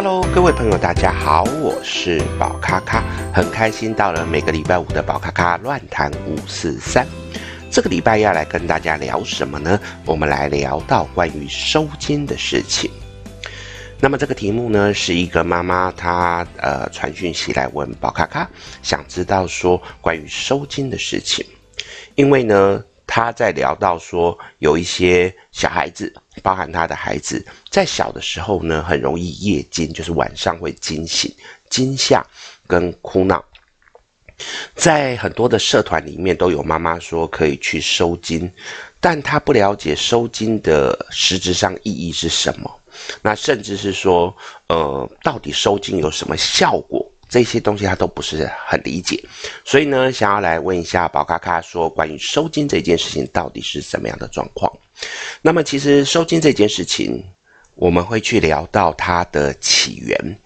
Hello，各位朋友，大家好，我是宝咖咖，很开心到了每个礼拜五的宝咖咖乱谈五四三。这个礼拜要来跟大家聊什么呢？我们来聊到关于收金的事情。那么这个题目呢，是一个妈妈她呃传讯息来问宝咖咖，想知道说关于收金的事情，因为呢。他在聊到说，有一些小孩子，包含他的孩子，在小的时候呢，很容易夜惊，就是晚上会惊醒、惊吓跟哭闹。在很多的社团里面，都有妈妈说可以去收金，但他不了解收金的实质上意义是什么，那甚至是说，呃，到底收金有什么效果？这些东西他都不是很理解，所以呢，想要来问一下宝咖咖说，关于收金这件事情到底是什么样的状况？那么，其实收金这件事情，我们会去聊到它的起源。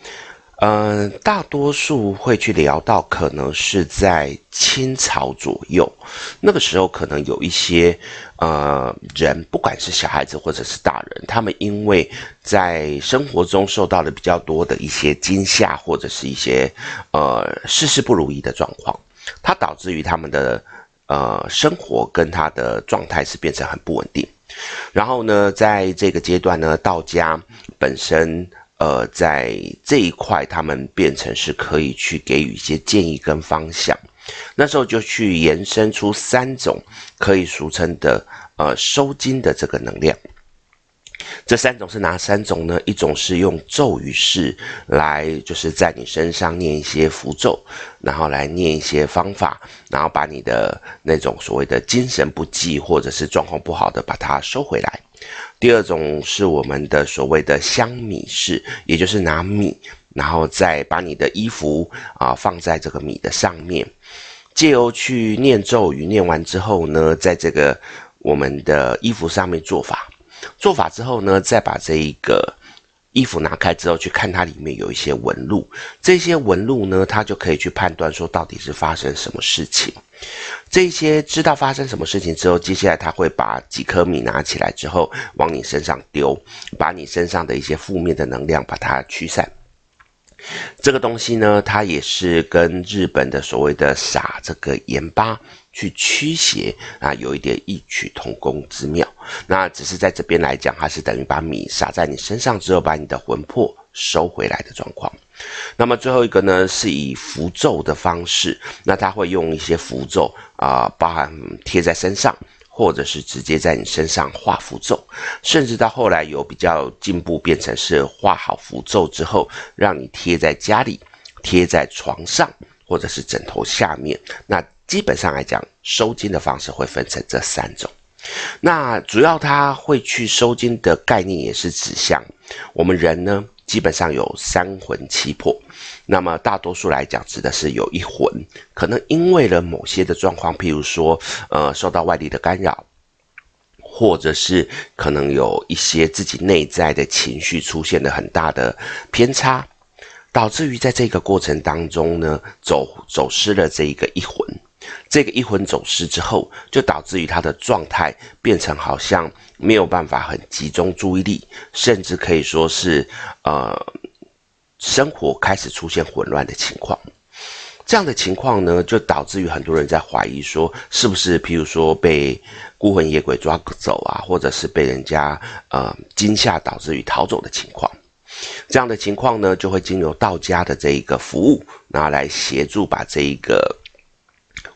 嗯，大多数会去聊到，可能是在清朝左右，那个时候可能有一些呃人，不管是小孩子或者是大人，他们因为在生活中受到了比较多的一些惊吓，或者是一些呃事事不如意的状况，它导致于他们的呃生活跟他的状态是变成很不稳定。然后呢，在这个阶段呢，道家本身。呃，在这一块，他们变成是可以去给予一些建议跟方向。那时候就去延伸出三种可以俗称的呃收金的这个能量。这三种是哪三种呢？一种是用咒语式来，就是在你身上念一些符咒，然后来念一些方法，然后把你的那种所谓的精神不济或者是状况不好的把它收回来。第二种是我们的所谓的香米式，也就是拿米，然后再把你的衣服啊放在这个米的上面，借由去念咒语，念完之后呢，在这个我们的衣服上面做法。做法之后呢，再把这一个衣服拿开之后，去看它里面有一些纹路。这些纹路呢，它就可以去判断说到底是发生什么事情。这些知道发生什么事情之后，接下来他会把几颗米拿起来之后，往你身上丢，把你身上的一些负面的能量把它驱散。这个东西呢，它也是跟日本的所谓的撒这个盐巴去驱邪啊，有一点异曲同工之妙。那只是在这边来讲，它是等于把米撒在你身上之后，把你的魂魄收回来的状况。那么最后一个呢，是以符咒的方式，那他会用一些符咒啊，包含贴在身上。或者是直接在你身上画符咒，甚至到后来有比较进步，变成是画好符咒之后，让你贴在家里、贴在床上或者是枕头下面。那基本上来讲，收金的方式会分成这三种。那主要它会去收金的概念也是指向我们人呢。基本上有三魂七魄，那么大多数来讲指的是有一魂，可能因为了某些的状况，譬如说，呃，受到外力的干扰，或者是可能有一些自己内在的情绪出现了很大的偏差，导致于在这个过程当中呢，走走失了这一个一魂。这个一魂走失之后，就导致于他的状态变成好像没有办法很集中注意力，甚至可以说是呃，生活开始出现混乱的情况。这样的情况呢，就导致于很多人在怀疑说，是不是譬如说被孤魂野鬼抓走啊，或者是被人家呃惊吓导致于逃走的情况。这样的情况呢，就会经由道家的这一个服务，拿来协助把这一个。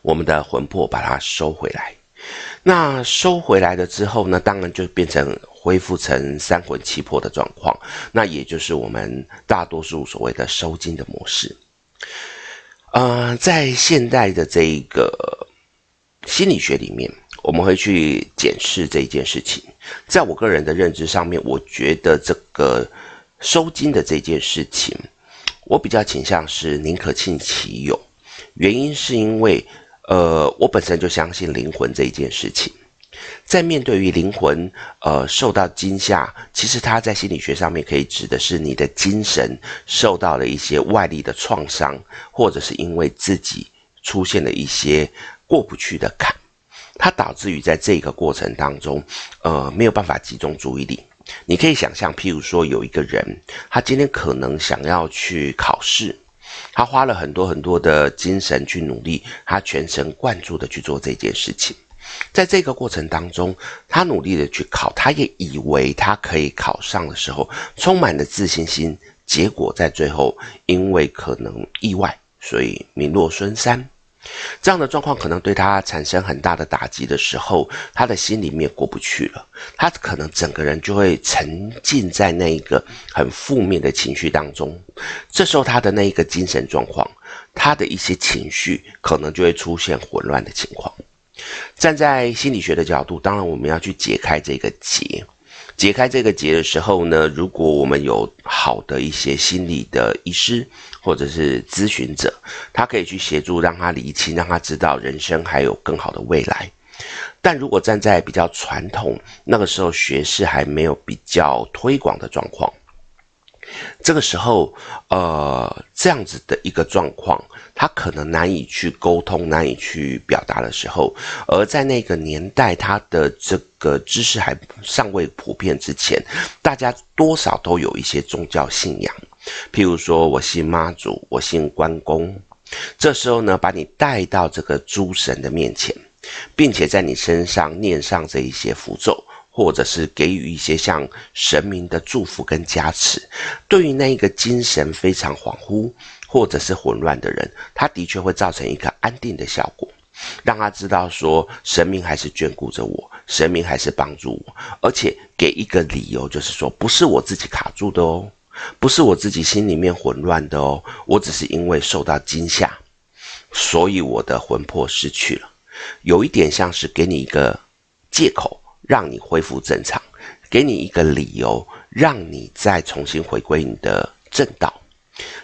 我们的魂魄把它收回来，那收回来了之后呢，当然就变成恢复成三魂七魄的状况，那也就是我们大多数所谓的收金的模式。呃，在现代的这一个心理学里面，我们会去检视这一件事情。在我个人的认知上面，我觉得这个收金的这件事情，我比较倾向是宁可信其有，原因是因为。呃，我本身就相信灵魂这一件事情，在面对于灵魂，呃，受到惊吓，其实它在心理学上面可以指的是你的精神受到了一些外力的创伤，或者是因为自己出现了一些过不去的坎，它导致于在这个过程当中，呃，没有办法集中注意力，你可以想象，譬如说有一个人，他今天可能想要去考试，他花了很多很多的精神去努力，他全神贯注的去做这件事情。在这个过程当中，他努力的去考，他也以为他可以考上的时候，充满了自信心。结果在最后，因为可能意外，所以名落孙山。这样的状况可能对他产生很大的打击的时候，他的心里面过不去了，他可能整个人就会沉浸在那一个很负面的情绪当中。这时候他的那一个精神状况，他的一些情绪可能就会出现混乱的情况。站在心理学的角度，当然我们要去解开这个结。解开这个结的时候呢，如果我们有好的一些心理的医师或者是咨询者，他可以去协助，让他理清，让他知道人生还有更好的未来。但如果站在比较传统，那个时候学士还没有比较推广的状况。这个时候，呃，这样子的一个状况，他可能难以去沟通，难以去表达的时候，而在那个年代，他的这个知识还尚未普遍之前，大家多少都有一些宗教信仰，譬如说我信妈祖，我信关公，这时候呢，把你带到这个诸神的面前，并且在你身上念上这一些符咒。或者是给予一些像神明的祝福跟加持，对于那一个精神非常恍惚或者是混乱的人，他的确会造成一个安定的效果，让他知道说神明还是眷顾着我，神明还是帮助我，而且给一个理由，就是说不是我自己卡住的哦，不是我自己心里面混乱的哦，我只是因为受到惊吓，所以我的魂魄失去了，有一点像是给你一个借口。让你恢复正常，给你一个理由，让你再重新回归你的正道。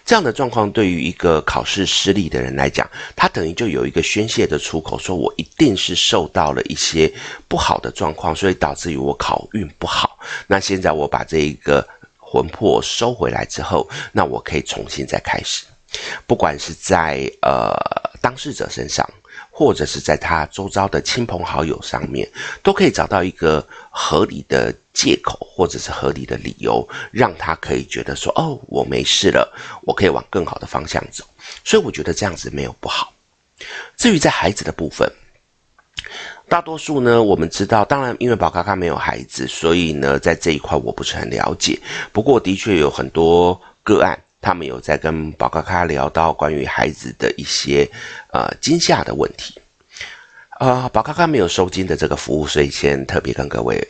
这样的状况对于一个考试失利的人来讲，他等于就有一个宣泄的出口，说我一定是受到了一些不好的状况，所以导致于我考运不好。那现在我把这一个魂魄收回来之后，那我可以重新再开始。不管是在呃当事者身上。或者是在他周遭的亲朋好友上面，都可以找到一个合理的借口，或者是合理的理由，让他可以觉得说：“哦，我没事了，我可以往更好的方向走。”所以我觉得这样子没有不好。至于在孩子的部分，大多数呢，我们知道，当然因为宝咖咖没有孩子，所以呢，在这一块我不是很了解。不过的确有很多个案。他们有在跟宝咖咖聊到关于孩子的一些呃惊吓的问题，呃，宝咖咖没有收惊的这个服务，所以先特别跟各位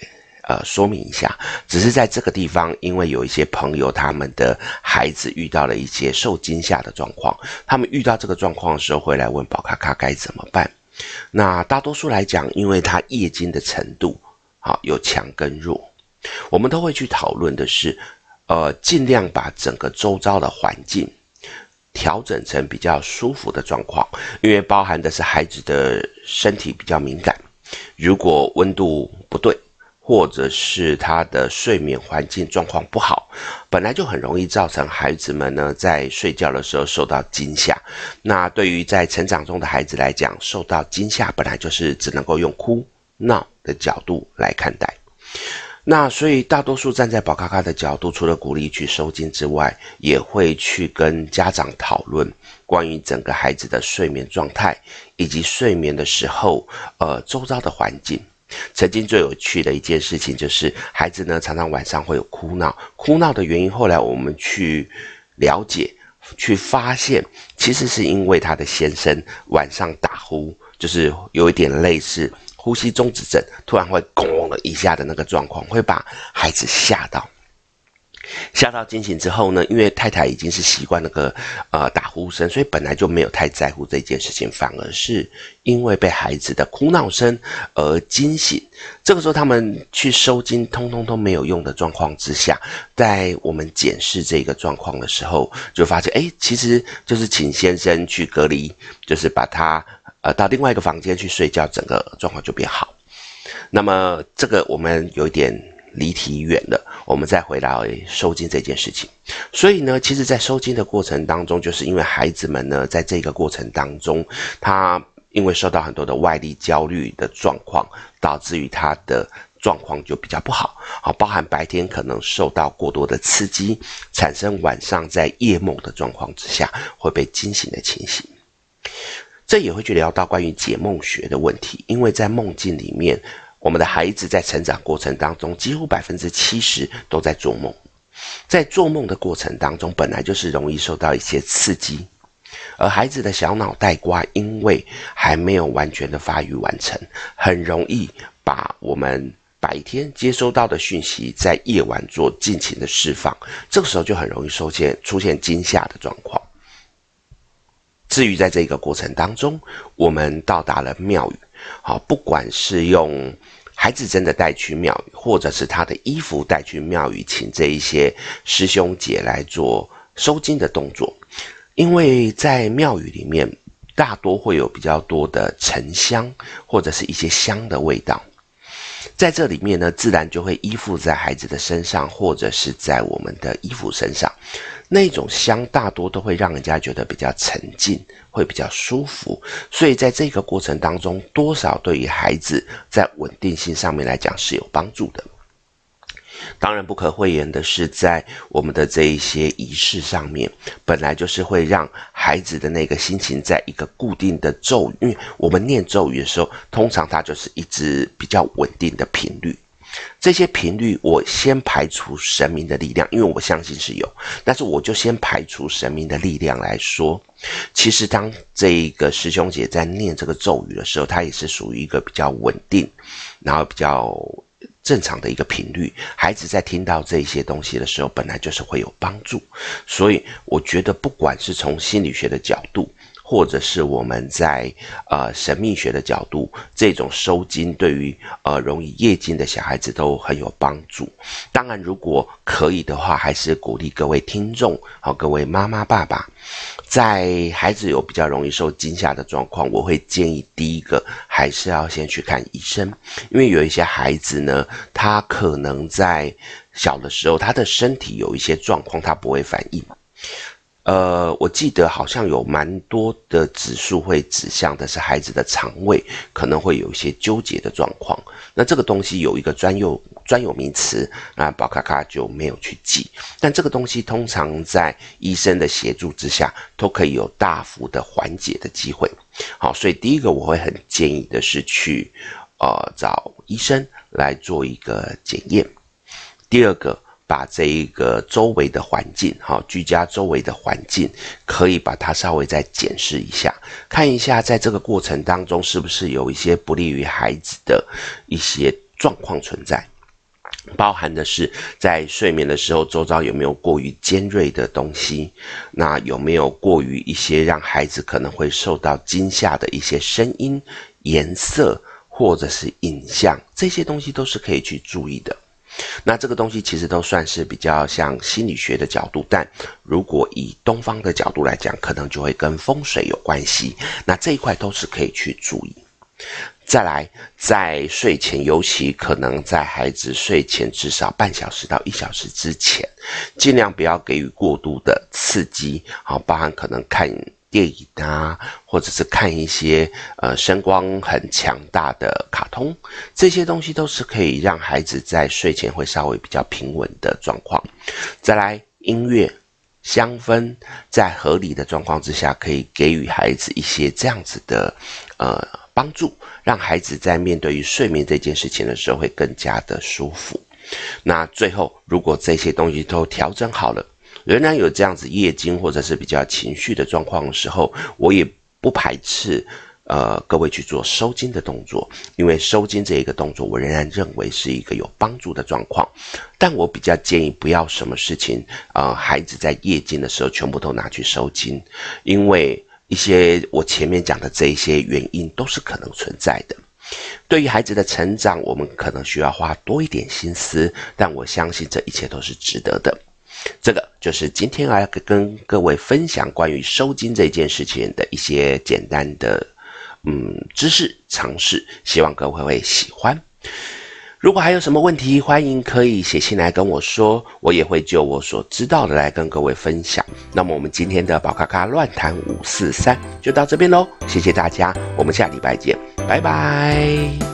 呃说明一下。只是在这个地方，因为有一些朋友他们的孩子遇到了一些受惊吓的状况，他们遇到这个状况的时候会来问宝咖咖该怎么办。那大多数来讲，因为他夜惊的程度好有强跟弱，我们都会去讨论的是。呃，尽量把整个周遭的环境调整成比较舒服的状况，因为包含的是孩子的身体比较敏感，如果温度不对，或者是他的睡眠环境状况不好，本来就很容易造成孩子们呢在睡觉的时候受到惊吓。那对于在成长中的孩子来讲，受到惊吓本来就是只能够用哭闹的角度来看待。那所以，大多数站在宝咖咖的角度，除了鼓励去收金之外，也会去跟家长讨论关于整个孩子的睡眠状态，以及睡眠的时候，呃，周遭的环境。曾经最有趣的一件事情就是，孩子呢常常晚上会有哭闹，哭闹的原因，后来我们去了解，去发现，其实是因为他的先生晚上打呼，就是有一点类似。呼吸中止症突然会“咣”的一下的那个状况，会把孩子吓到，吓到惊醒之后呢，因为太太已经是习惯那个呃打呼声，所以本来就没有太在乎这件事情，反而是因为被孩子的哭闹声而惊醒。这个时候他们去收惊，通通都没有用的状况之下，在我们检视这个状况的时候，就发现，哎，其实就是请先生去隔离，就是把他。呃，到另外一个房间去睡觉，整个状况就变好。那么这个我们有一点离题远了，我们再回到收金这件事情。所以呢，其实，在收金的过程当中，就是因为孩子们呢，在这个过程当中，他因为受到很多的外力焦虑的状况，导致于他的状况就比较不好，好，包含白天可能受到过多的刺激，产生晚上在夜梦的状况之下会被惊醒的情形。这也会去聊到关于解梦学的问题，因为在梦境里面，我们的孩子在成长过程当中，几乎百分之七十都在做梦。在做梦的过程当中，本来就是容易受到一些刺激，而孩子的小脑袋瓜因为还没有完全的发育完成，很容易把我们白天接收到的讯息在夜晚做尽情的释放，这个时候就很容易出现出现惊吓的状况。至于在这个过程当中，我们到达了庙宇，好，不管是用。孩子真的带去庙宇，或者是他的衣服带去庙宇，请这一些师兄姐来做收金的动作。因为在庙宇里面，大多会有比较多的沉香或者是一些香的味道，在这里面呢，自然就会依附在孩子的身上，或者是在我们的衣服身上。那种香大多都会让人家觉得比较沉静，会比较舒服，所以在这个过程当中，多少对于孩子在稳定性上面来讲是有帮助的。当然，不可讳言的是，在我们的这一些仪式上面，本来就是会让孩子的那个心情在一个固定的咒语，因为我们念咒语的时候，通常它就是一直比较稳定的频率。这些频率，我先排除神明的力量，因为我相信是有，但是我就先排除神明的力量来说，其实当这一个师兄姐在念这个咒语的时候，它也是属于一个比较稳定，然后比较正常的一个频率。孩子在听到这些东西的时候，本来就是会有帮助，所以我觉得，不管是从心理学的角度，或者是我们在呃神秘学的角度，这种收惊对于呃容易夜惊的小孩子都很有帮助。当然，如果可以的话，还是鼓励各位听众，好，各位妈妈爸爸，在孩子有比较容易受惊吓的状况，我会建议第一个还是要先去看医生，因为有一些孩子呢，他可能在小的时候，他的身体有一些状况，他不会反应。呃，我记得好像有蛮多的指数会指向的是孩子的肠胃可能会有一些纠结的状况。那这个东西有一个专有专有名词，那宝咖咖就没有去记。但这个东西通常在医生的协助之下，都可以有大幅的缓解的机会。好，所以第一个我会很建议的是去呃找医生来做一个检验。第二个。把这一个周围的环境，哈，居家周围的环境，可以把它稍微再检视一下，看一下在这个过程当中是不是有一些不利于孩子的一些状况存在，包含的是在睡眠的时候，周遭有没有过于尖锐的东西，那有没有过于一些让孩子可能会受到惊吓的一些声音、颜色或者是影像，这些东西都是可以去注意的。那这个东西其实都算是比较像心理学的角度，但如果以东方的角度来讲，可能就会跟风水有关系。那这一块都是可以去注意。再来，在睡前，尤其可能在孩子睡前至少半小时到一小时之前，尽量不要给予过度的刺激，好，包含可能看。电影啊，或者是看一些呃声光很强大的卡通，这些东西都是可以让孩子在睡前会稍微比较平稳的状况。再来，音乐、香氛，在合理的状况之下，可以给予孩子一些这样子的呃帮助，让孩子在面对于睡眠这件事情的时候会更加的舒服。那最后，如果这些东西都调整好了。仍然有这样子夜惊或者是比较情绪的状况的时候，我也不排斥，呃，各位去做收惊的动作，因为收惊这一个动作，我仍然认为是一个有帮助的状况。但我比较建议不要什么事情，呃，孩子在夜惊的时候全部都拿去收惊，因为一些我前面讲的这一些原因都是可能存在的。对于孩子的成长，我们可能需要花多一点心思，但我相信这一切都是值得的。这个就是今天来跟各位分享关于收金这件事情的一些简单的嗯知识常识，希望各位会喜欢。如果还有什么问题，欢迎可以写信来跟我说，我也会就我所知道的来跟各位分享。那么我们今天的宝咖咖乱谈五四三就到这边喽，谢谢大家，我们下礼拜见，拜拜。